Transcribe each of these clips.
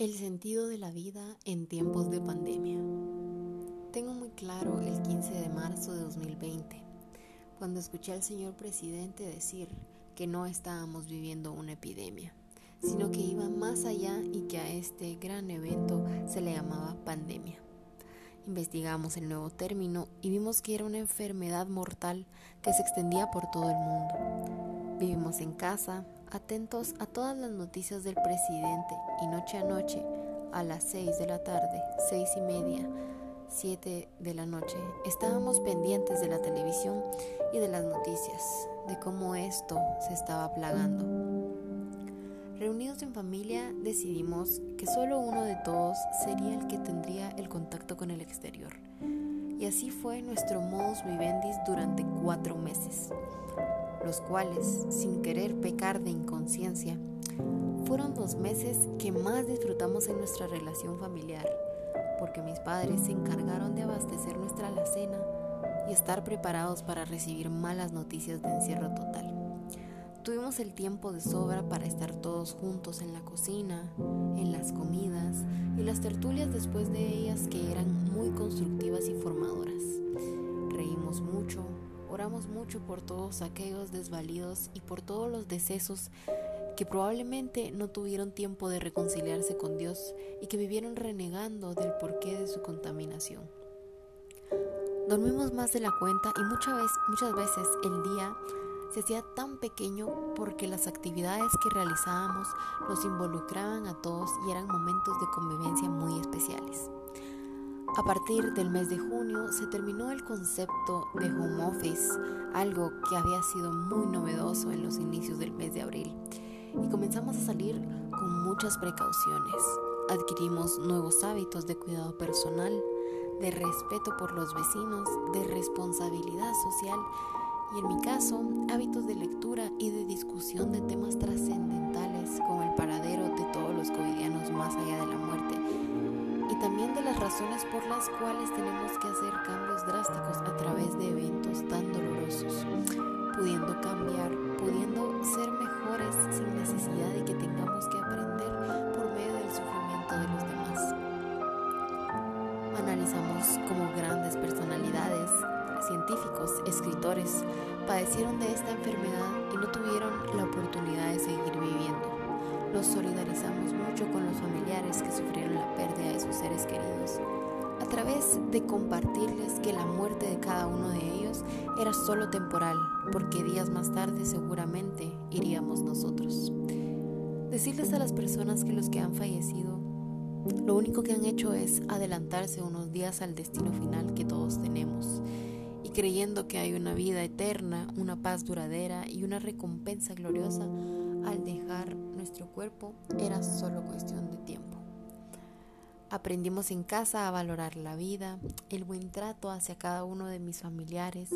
El sentido de la vida en tiempos de pandemia. Tengo muy claro el 15 de marzo de 2020, cuando escuché al señor presidente decir que no estábamos viviendo una epidemia, sino que iba más allá y que a este gran evento se le llamaba pandemia. Investigamos el nuevo término y vimos que era una enfermedad mortal que se extendía por todo el mundo. Vivimos en casa, atentos a todas las noticias del presidente y noche a noche, a las 6 de la tarde, seis y media, 7 de la noche, estábamos pendientes de la televisión y de las noticias, de cómo esto se estaba plagando. Reunidos en familia decidimos que solo uno de todos sería el que tendría el contacto con el exterior. Y así fue nuestro modus vivendi durante cuatro meses los cuales, sin querer pecar de inconsciencia, fueron dos meses que más disfrutamos en nuestra relación familiar, porque mis padres se encargaron de abastecer nuestra alacena y estar preparados para recibir malas noticias de encierro total. Tuvimos el tiempo de sobra para estar todos juntos en la cocina, en las comidas y las tertulias después de ellas que eran muy constructivas y formadoras. Mucho por todos aquellos desvalidos y por todos los decesos que probablemente no tuvieron tiempo de reconciliarse con Dios y que vivieron renegando del porqué de su contaminación. Dormimos más de la cuenta y muchas veces, muchas veces el día se hacía tan pequeño porque las actividades que realizábamos los involucraban a todos y eran momentos de convivencia muy especiales. A partir del mes de junio se terminó el concepto de home office, algo que había sido muy novedoso en los inicios del mes de abril, y comenzamos a salir con muchas precauciones. Adquirimos nuevos hábitos de cuidado personal, de respeto por los vecinos, de responsabilidad social y en mi caso hábitos de las razones por las cuales tenemos que hacer cambios drásticos a través de eventos tan dolorosos, pudiendo cambiar, pudiendo ser mejores sin necesidad de que tengamos que aprender por medio del sufrimiento de los demás. Analizamos cómo grandes personalidades, científicos, escritores, padecieron de esta enfermedad y no tuvieron la oportunidad de seguir solidarizamos mucho con los familiares que sufrieron la pérdida de sus seres queridos, a través de compartirles que la muerte de cada uno de ellos era solo temporal, porque días más tarde seguramente iríamos nosotros. Decirles a las personas que los que han fallecido, lo único que han hecho es adelantarse unos días al destino final que todos tenemos y creyendo que hay una vida eterna, una paz duradera y una recompensa gloriosa, al dejar nuestro cuerpo era solo cuestión de tiempo. Aprendimos en casa a valorar la vida, el buen trato hacia cada uno de mis familiares,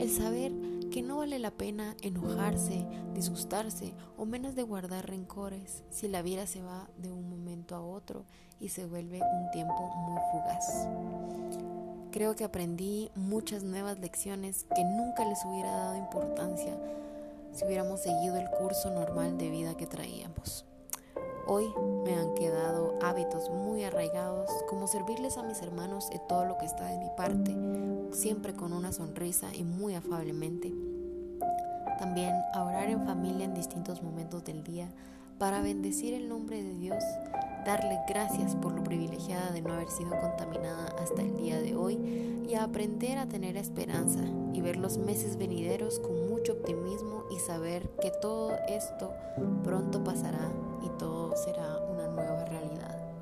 el saber que no vale la pena enojarse, disgustarse o menos de guardar rencores si la vida se va de un momento a otro y se vuelve un tiempo muy fugaz. Creo que aprendí muchas nuevas lecciones que nunca les hubiera dado importancia si hubiéramos seguido el curso normal de vida que traíamos. Hoy me han quedado hábitos muy arraigados, como servirles a mis hermanos en todo lo que está de mi parte, siempre con una sonrisa y muy afablemente. También a orar en familia en distintos momentos del día para bendecir el nombre de Dios, darle gracias por lo privilegiada de no haber sido contaminada hasta el día de hoy y aprender a tener esperanza y ver los meses venideros con mucho optimismo y saber que todo esto pronto pasará y todo será una nueva realidad.